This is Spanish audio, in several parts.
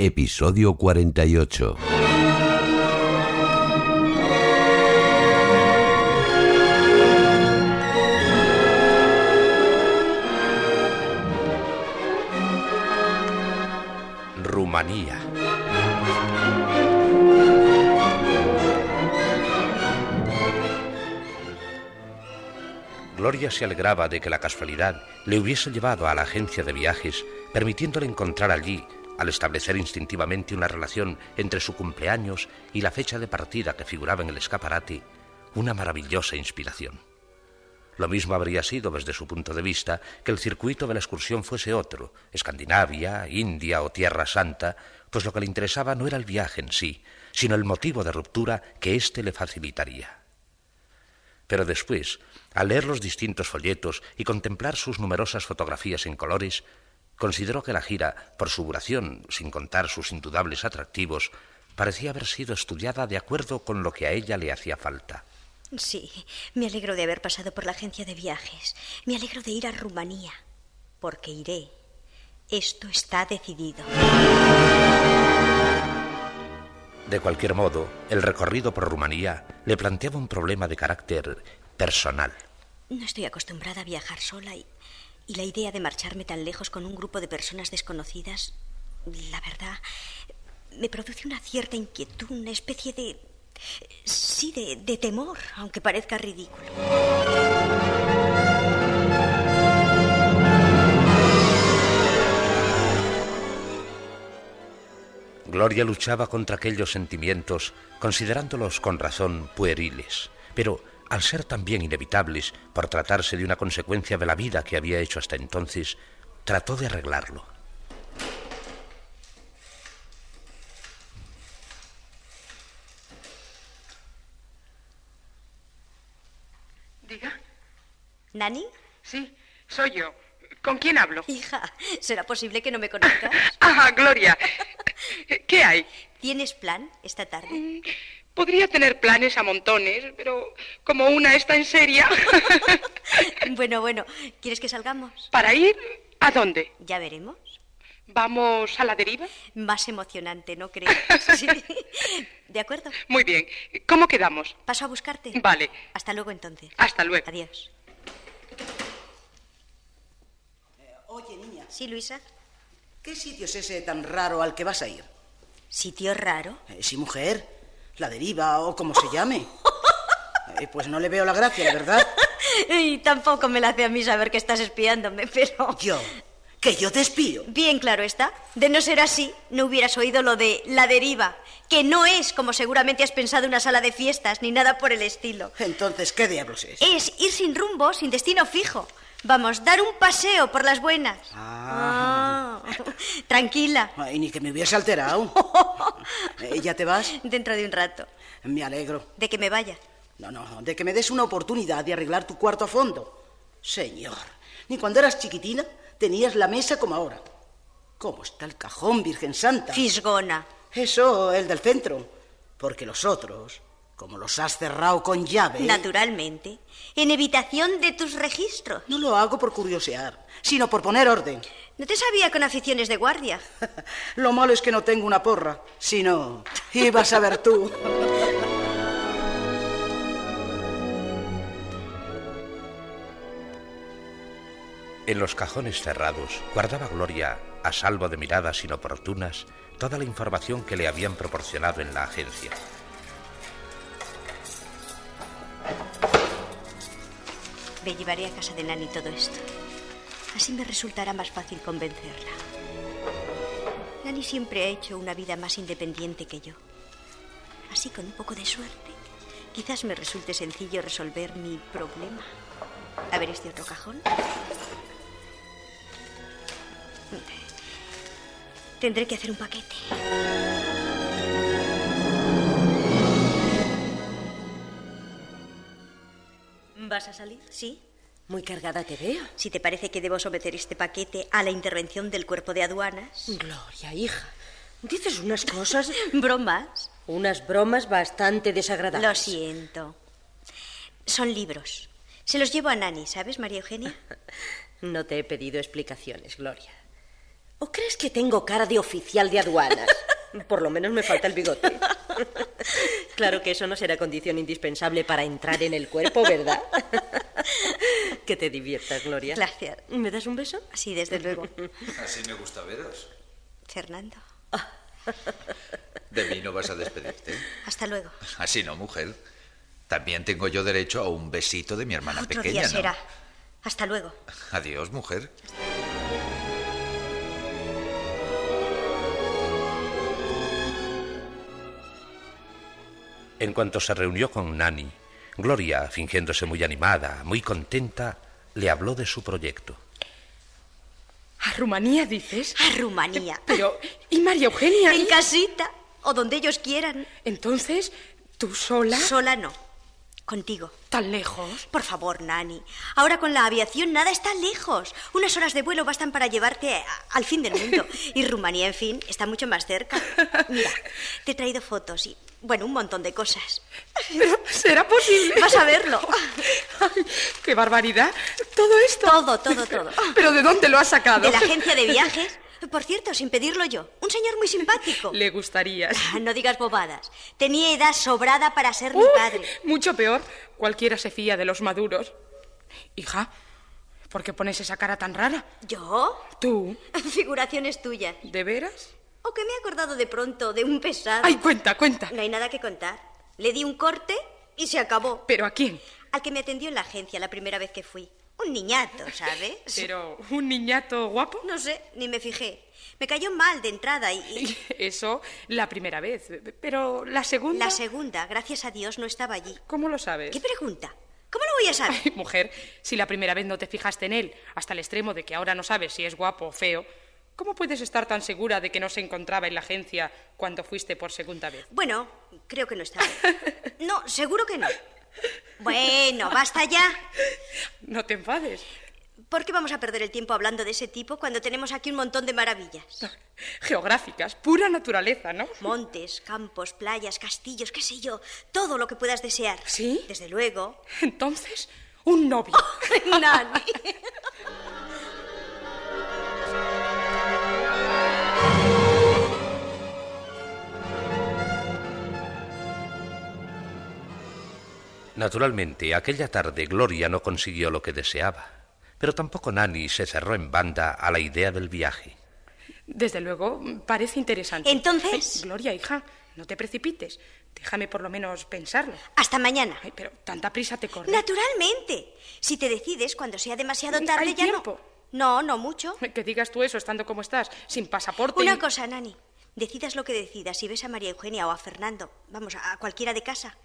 Episodio 48. Rumanía. Gloria se alegraba de que la casualidad le hubiese llevado a la agencia de viajes, permitiéndole encontrar allí, al establecer instintivamente una relación entre su cumpleaños y la fecha de partida que figuraba en el escaparate, una maravillosa inspiración. Lo mismo habría sido desde su punto de vista que el circuito de la excursión fuese otro, Escandinavia, India o Tierra Santa, pues lo que le interesaba no era el viaje en sí, sino el motivo de ruptura que éste le facilitaría. Pero después, al leer los distintos folletos y contemplar sus numerosas fotografías en colores, consideró que la gira, por su duración, sin contar sus indudables atractivos, parecía haber sido estudiada de acuerdo con lo que a ella le hacía falta. Sí, me alegro de haber pasado por la agencia de viajes. Me alegro de ir a Rumanía. Porque iré. Esto está decidido. De cualquier modo, el recorrido por Rumanía le planteaba un problema de carácter personal. No estoy acostumbrada a viajar sola y, y la idea de marcharme tan lejos con un grupo de personas desconocidas, la verdad, me produce una cierta inquietud, una especie de... Sí, de, de temor, aunque parezca ridículo. Gloria luchaba contra aquellos sentimientos, considerándolos con razón pueriles, pero al ser también inevitables por tratarse de una consecuencia de la vida que había hecho hasta entonces, trató de arreglarlo. Diga. ¿Nani? Sí, soy yo. ¿Con quién hablo? Hija, ¿será posible que no me conozcas? Ah, Gloria. ¿Qué hay? ¿Tienes plan esta tarde? Podría tener planes a montones, pero como una está en seria. bueno, bueno, ¿quieres que salgamos? ¿Para ir a dónde? Ya veremos. ¿Vamos a la deriva? Más emocionante, ¿no crees? Sí. ¿De acuerdo? Muy bien. ¿Cómo quedamos? Paso a buscarte. Vale. Hasta luego entonces. Hasta luego. Adiós. Oye, niña, Sí, Luisa. ¿qué sitio es ese tan raro al que vas a ir? ¿Sitio raro? Eh, sí, mujer, la deriva o como se llame. Eh, pues no le veo la gracia, la verdad. Y tampoco me la hace a mí saber que estás espiándome, pero... Yo, que yo te espío. Bien claro está. De no ser así, no hubieras oído lo de la deriva, que no es, como seguramente has pensado, una sala de fiestas ni nada por el estilo. Entonces, ¿qué diablos es? Es ir sin rumbo, sin destino fijo. Vamos, dar un paseo por las buenas. Ah. Ah, Tranquila. Ay, ni que me hubiese alterado. ¿Ya te vas? Dentro de un rato. Me alegro. De que me vaya. No, no, de que me des una oportunidad de arreglar tu cuarto a fondo. Señor, ni cuando eras chiquitina tenías la mesa como ahora. ¿Cómo está el cajón, Virgen Santa? Fisgona. Eso, el del centro. Porque los otros, como los has cerrado con llave... Naturalmente. En evitación de tus registros. No lo hago por curiosear, sino por poner orden. No te sabía con aficiones de guardia. Lo malo es que no tengo una porra, sino... Ibas a ver tú. En los cajones cerrados guardaba Gloria, a salvo de miradas inoportunas, toda la información que le habían proporcionado en la agencia. Me llevaré a casa de Nani todo esto. Así me resultará más fácil convencerla. Nani siempre ha hecho una vida más independiente que yo. Así, con un poco de suerte, quizás me resulte sencillo resolver mi problema. A ver este otro cajón. Tendré que hacer un paquete. ¿Vas a salir? ¿Sí? Muy cargada te veo. Si te parece que debo someter este paquete a la intervención del cuerpo de aduanas. Gloria, hija. Dices unas cosas. ¿Bromas? Unas bromas bastante desagradables. Lo siento. Son libros. Se los llevo a Nani, ¿sabes, María Eugenia? No te he pedido explicaciones, Gloria. ¿O crees que tengo cara de oficial de aduanas? Por lo menos me falta el bigote. Claro que eso no será condición indispensable para entrar en el cuerpo, ¿verdad? Que te diviertas, Gloria. Gracias. ¿Me das un beso? Sí, desde luego. Así me gusta veros. Fernando, De mí no vas a despedirte. hasta luego. Así no, mujer. También tengo yo derecho a un besito de mi hermana Otro pequeña, día ¿no? será. Hasta luego. Adiós, mujer. En cuanto se reunió con Nani, Gloria, fingiéndose muy animada, muy contenta, le habló de su proyecto. ¿A Rumanía dices? A Rumanía. Pero, ¿y María Eugenia? En casita. O donde ellos quieran. Entonces, ¿tú sola? Sola no. Contigo. ¿Tan lejos? Por favor, Nani. Ahora con la aviación nada está lejos. Unas horas de vuelo bastan para llevarte a- al fin del mundo. Y Rumanía, en fin, está mucho más cerca. Mira, te he traído fotos y, bueno, un montón de cosas. Pero, ¿será posible? Vas a verlo. Ay, ¡Qué barbaridad! ¿Todo esto? Todo, todo, todo. ¿Pero de dónde lo has sacado? De la agencia de viajes. Por cierto, sin pedirlo yo. Un señor muy simpático. Le gustarías. Ah, No digas bobadas. Tenía edad sobrada para ser mi padre. mucho peor. Cualquiera se fía de los maduros. Hija, ¿por qué pones esa cara tan rara? ¿Yo? ¿Tú? Figuraciones tuyas. ¿De veras? ¿O que me he acordado de pronto de un pesado? Ay, cuenta, cuenta. No hay nada que contar. Le di un corte y se acabó. ¿Pero a quién? Al que me atendió en la agencia la primera vez que fui. Un niñato, ¿sabes? ¿Pero un niñato guapo? No sé, ni me fijé. Me cayó mal de entrada y... y- Eso la primera vez. Pero la segunda. La segunda, gracias a Dios, no estaba allí. ¿Cómo lo sabes? ¿Qué pregunta? ¿Cómo lo voy a saber? Ay, mujer, si la primera vez no te fijaste en él, hasta el extremo de que ahora no sabes si es guapo o feo, ¿cómo puedes estar tan segura de que no se encontraba en la agencia cuando fuiste por segunda vez? Bueno, creo que no estaba. No, seguro que no. Bueno, basta ya. No te enfades. ¿Por qué vamos a perder el tiempo hablando de ese tipo cuando tenemos aquí un montón de maravillas? Geográficas, pura naturaleza, ¿no? Montes, campos, playas, castillos, qué sé yo, todo lo que puedas desear. ¿Sí? Desde luego. Entonces, un novio. Nani. Naturalmente, aquella tarde Gloria no consiguió lo que deseaba, pero tampoco Nani se cerró en banda a la idea del viaje. Desde luego, parece interesante. Entonces- Ay, Gloria, hija, no te precipites. Déjame por lo menos pensarlo. Hasta mañana. Ay, pero tanta prisa te corre. Naturalmente. Si te decides cuando sea demasiado Hay tarde ya tiempo. no. No, no mucho. Que digas tú eso estando como estás, sin pasaporte. Una y- cosa, Nani. Decidas lo que decidas, si ves a María Eugenia o a Fernando, vamos, a cualquiera de casa,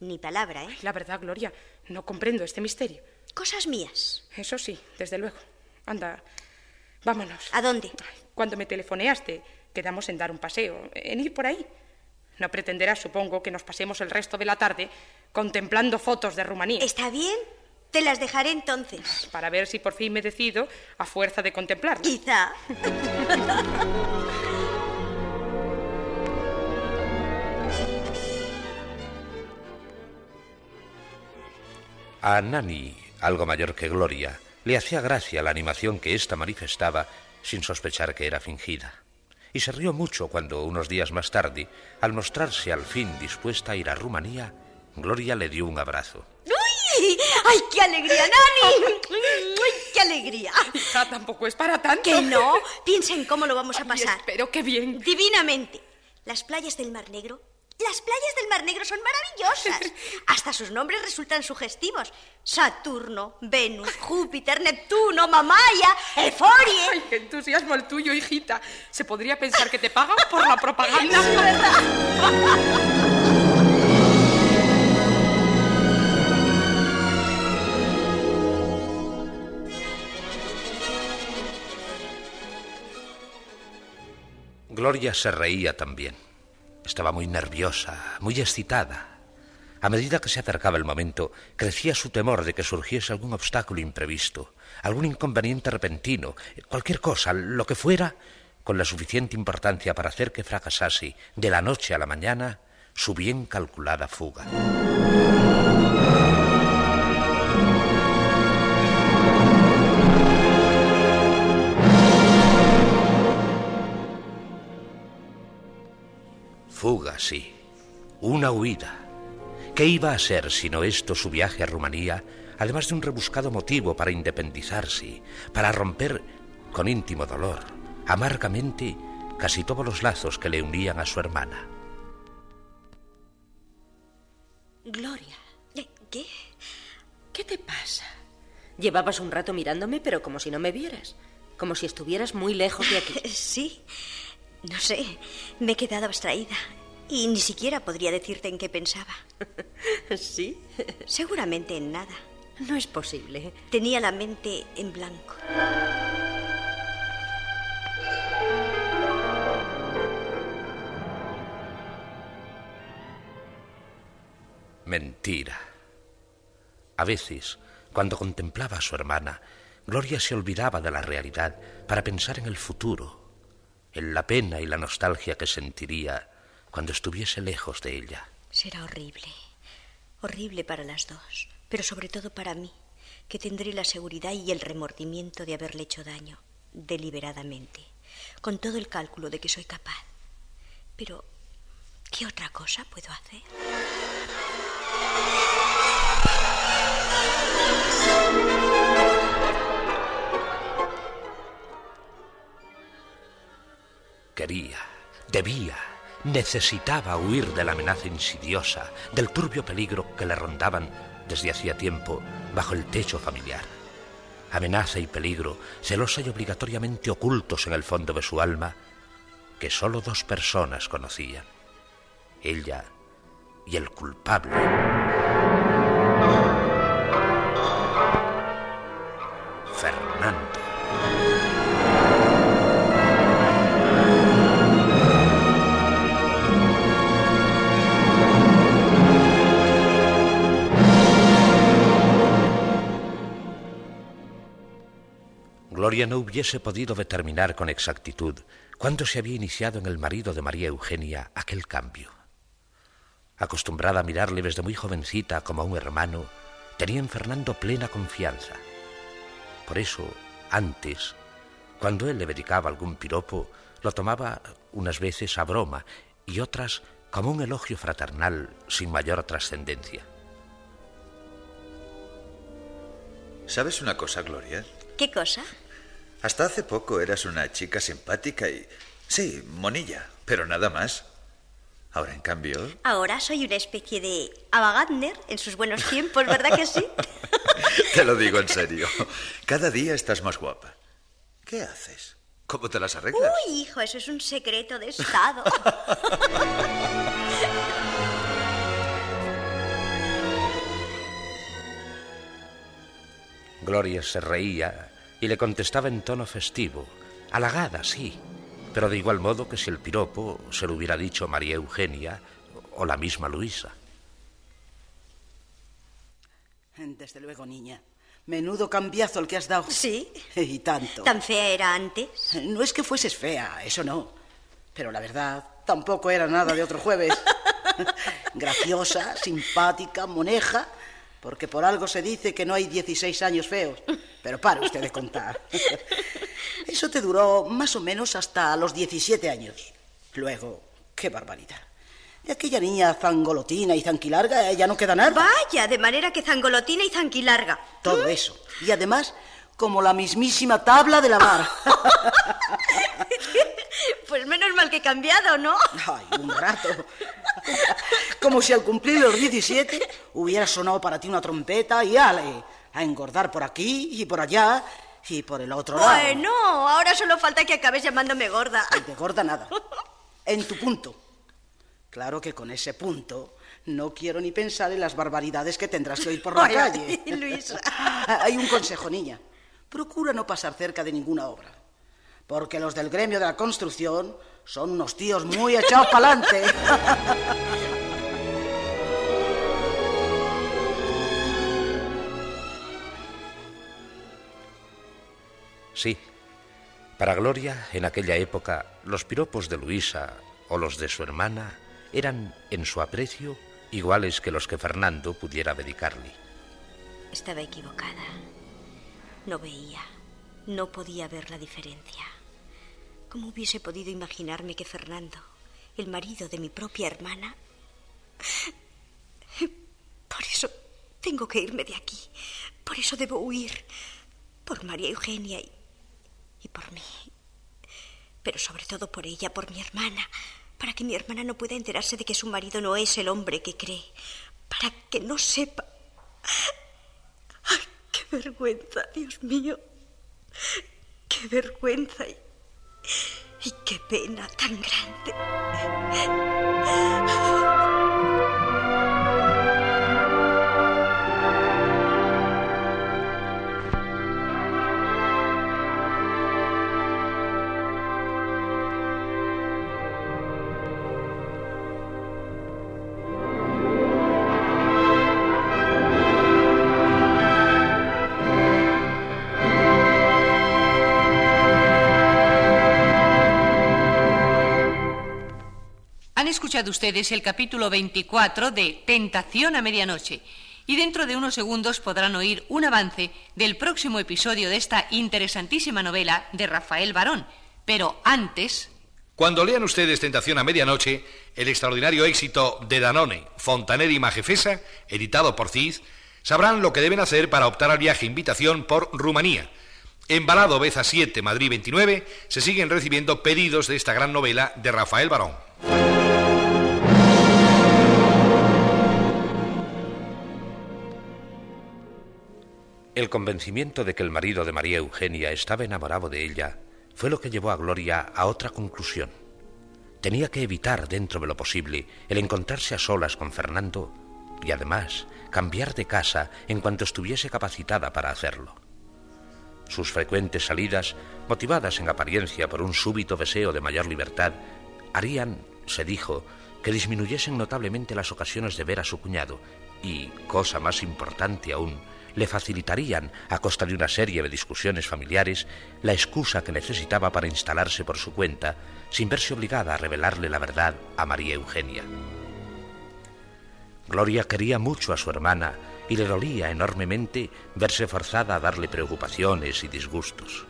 ni palabra, ¿eh? La verdad, Gloria, no comprendo este misterio. Cosas mías. Eso sí, desde luego. Anda, vámonos. ¿A dónde? Ay, Cuando me telefoneaste, quedamos en dar un paseo, en ir por ahí. No pretenderás, supongo, que nos pasemos el resto de la tarde contemplando fotos de Rumanía. ¿Está bien? Te las dejaré entonces. Para ver si por fin me decido a fuerza de contemplarlas. Quizá. A Nani, algo mayor que Gloria, le hacía gracia la animación que ésta manifestaba sin sospechar que era fingida. Y se rió mucho cuando, unos días más tarde, al mostrarse al fin dispuesta a ir a Rumanía, Gloria le dio un abrazo. ¡Uy! ¡Ay, qué alegría, Nani! ¡Ay, qué alegría! Hija, tampoco es para tanto. Que no. Piensa en cómo lo vamos a Ay, pasar. espero que bien. Divinamente. Las playas del Mar Negro. Las playas del Mar Negro son maravillosas. Hasta sus nombres resultan sugestivos. Saturno, Venus, Júpiter, Neptuno, Mamaya, Eforie. Ay, qué entusiasmo el tuyo, hijita. Se podría pensar que te pagan por la propaganda. Gloria se reía también. Estaba muy nerviosa, muy excitada. A medida que se acercaba el momento, crecía su temor de que surgiese algún obstáculo imprevisto, algún inconveniente repentino, cualquier cosa, lo que fuera, con la suficiente importancia para hacer que fracasase de la noche a la mañana su bien calculada fuga. Sí. Una huida. ¿Qué iba a ser sino esto su viaje a Rumanía, además de un rebuscado motivo para independizarse, para romper con íntimo dolor, amargamente, casi todos los lazos que le unían a su hermana? Gloria. ¿Qué? ¿Qué te pasa? Llevabas un rato mirándome, pero como si no me vieras. Como si estuvieras muy lejos de aquí. Sí. No sé, me he quedado abstraída y ni siquiera podría decirte en qué pensaba. ¿Sí? Seguramente en nada. No es posible. Tenía la mente en blanco. Mentira. A veces, cuando contemplaba a su hermana, Gloria se olvidaba de la realidad para pensar en el futuro en la pena y la nostalgia que sentiría cuando estuviese lejos de ella. Será horrible, horrible para las dos, pero sobre todo para mí, que tendré la seguridad y el remordimiento de haberle hecho daño, deliberadamente, con todo el cálculo de que soy capaz. Pero, ¿qué otra cosa puedo hacer? Quería, debía, necesitaba huir de la amenaza insidiosa, del turbio peligro que le rondaban desde hacía tiempo bajo el techo familiar. Amenaza y peligro, celosa y obligatoriamente ocultos en el fondo de su alma, que sólo dos personas conocían, ella y el culpable. No hubiese podido determinar con exactitud cuándo se había iniciado en el marido de María Eugenia aquel cambio. Acostumbrada a mirarle desde muy jovencita como a un hermano, tenía en Fernando plena confianza. Por eso, antes, cuando él le dedicaba algún piropo, lo tomaba unas veces a broma y otras como un elogio fraternal sin mayor trascendencia. ¿Sabes una cosa, Gloria? ¿Qué cosa? Hasta hace poco eras una chica simpática y... Sí, monilla, pero nada más. Ahora, en cambio... Ahora soy una especie de Ava en sus buenos tiempos, ¿verdad que sí? te lo digo en serio. Cada día estás más guapa. ¿Qué haces? ¿Cómo te las arreglas? Uy, hijo, eso es un secreto de Estado. Gloria se reía y le contestaba en tono festivo, halagada, sí, pero de igual modo que si el piropo se lo hubiera dicho María Eugenia o la misma Luisa. Desde luego, niña. Menudo cambiazo el que has dado. Sí. Y tanto. ¿Tan fea era antes? No es que fueses fea, eso no. Pero la verdad, tampoco era nada de otro jueves. Graciosa, simpática, moneja porque por algo se dice que no hay 16 años feos. Pero para usted de contar. Eso te duró más o menos hasta los 17 años. Luego, qué barbaridad. De aquella niña zangolotina y zanquilarga ya no queda nada. Vaya, de manera que zangolotina y zanquilarga. Todo eso. Y además, como la mismísima tabla de la mar. pues menos mal que he cambiado, ¿no? Ay, un rato. Como si al cumplir los 17 hubiera sonado para ti una trompeta y ale, a engordar por aquí y por allá y por el otro lado. Bueno, ahora solo falta que acabes llamándome gorda. De gorda nada. En tu punto. Claro que con ese punto no quiero ni pensar en las barbaridades que tendrás que oír por la calle. Luisa. Hay un consejo, niña. Procura no pasar cerca de ninguna obra. porque los del gremio de la construcción son unos tíos muy echados para adelante. Sí, para Gloria, en aquella época, los piropos de Luisa o los de su hermana eran, en su aprecio, iguales que los que Fernando pudiera dedicarle. Estaba equivocada. No veía, no podía ver la diferencia. ¿Cómo hubiese podido imaginarme que Fernando, el marido de mi propia hermana... Por eso tengo que irme de aquí. Por eso debo huir. Por María Eugenia y, y por mí. Pero sobre todo por ella, por mi hermana. Para que mi hermana no pueda enterarse de que su marido no es el hombre que cree. Para que no sepa... ¡Ay, qué vergüenza, Dios mío! ¡Qué vergüenza! Y, y qué pena tan grande. Escuchado ustedes el capítulo 24 de Tentación a Medianoche y dentro de unos segundos podrán oír un avance del próximo episodio de esta interesantísima novela de Rafael Barón. Pero antes... Cuando lean ustedes Tentación a Medianoche, el extraordinario éxito de Danone, Fontaner y Majefesa, editado por CID, sabrán lo que deben hacer para optar al viaje invitación por Rumanía. En Balado Beza 7, Madrid 29, se siguen recibiendo pedidos de esta gran novela de Rafael Barón. El convencimiento de que el marido de María Eugenia estaba enamorado de ella fue lo que llevó a Gloria a otra conclusión. Tenía que evitar dentro de lo posible el encontrarse a solas con Fernando y además cambiar de casa en cuanto estuviese capacitada para hacerlo. Sus frecuentes salidas, motivadas en apariencia por un súbito deseo de mayor libertad, harían, se dijo, que disminuyesen notablemente las ocasiones de ver a su cuñado y, cosa más importante aún, le facilitarían, a costa de una serie de discusiones familiares, la excusa que necesitaba para instalarse por su cuenta, sin verse obligada a revelarle la verdad a María Eugenia. Gloria quería mucho a su hermana y le dolía enormemente verse forzada a darle preocupaciones y disgustos.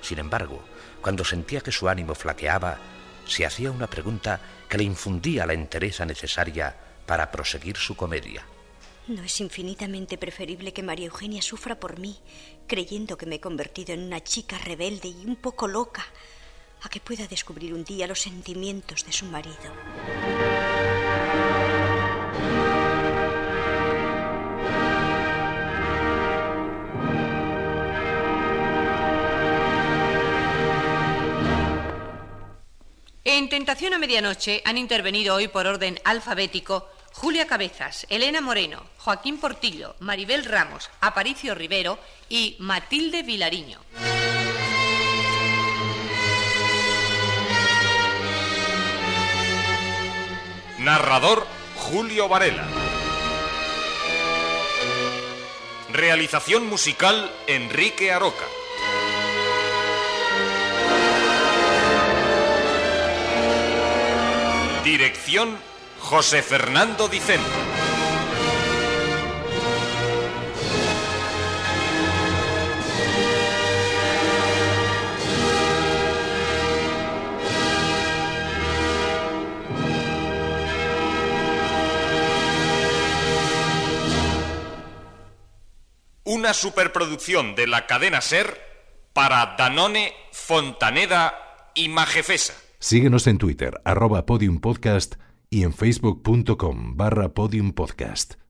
Sin embargo, cuando sentía que su ánimo flaqueaba, se hacía una pregunta que le infundía la entereza necesaria para proseguir su comedia. ¿No es infinitamente preferible que María Eugenia sufra por mí, creyendo que me he convertido en una chica rebelde y un poco loca, a que pueda descubrir un día los sentimientos de su marido? En Tentación a Medianoche han intervenido hoy por orden alfabético Julia Cabezas, Elena Moreno, Joaquín Portillo, Maribel Ramos, Aparicio Rivero y Matilde Vilariño. Narrador Julio Varela. Realización musical Enrique Aroca. Dirección José Fernando Dicente. Una superproducción de la cadena Ser para Danone, Fontaneda y Majefesa. Síguenos en Twitter, arroba podiumpodcast y en facebook.com barra podiumpodcast.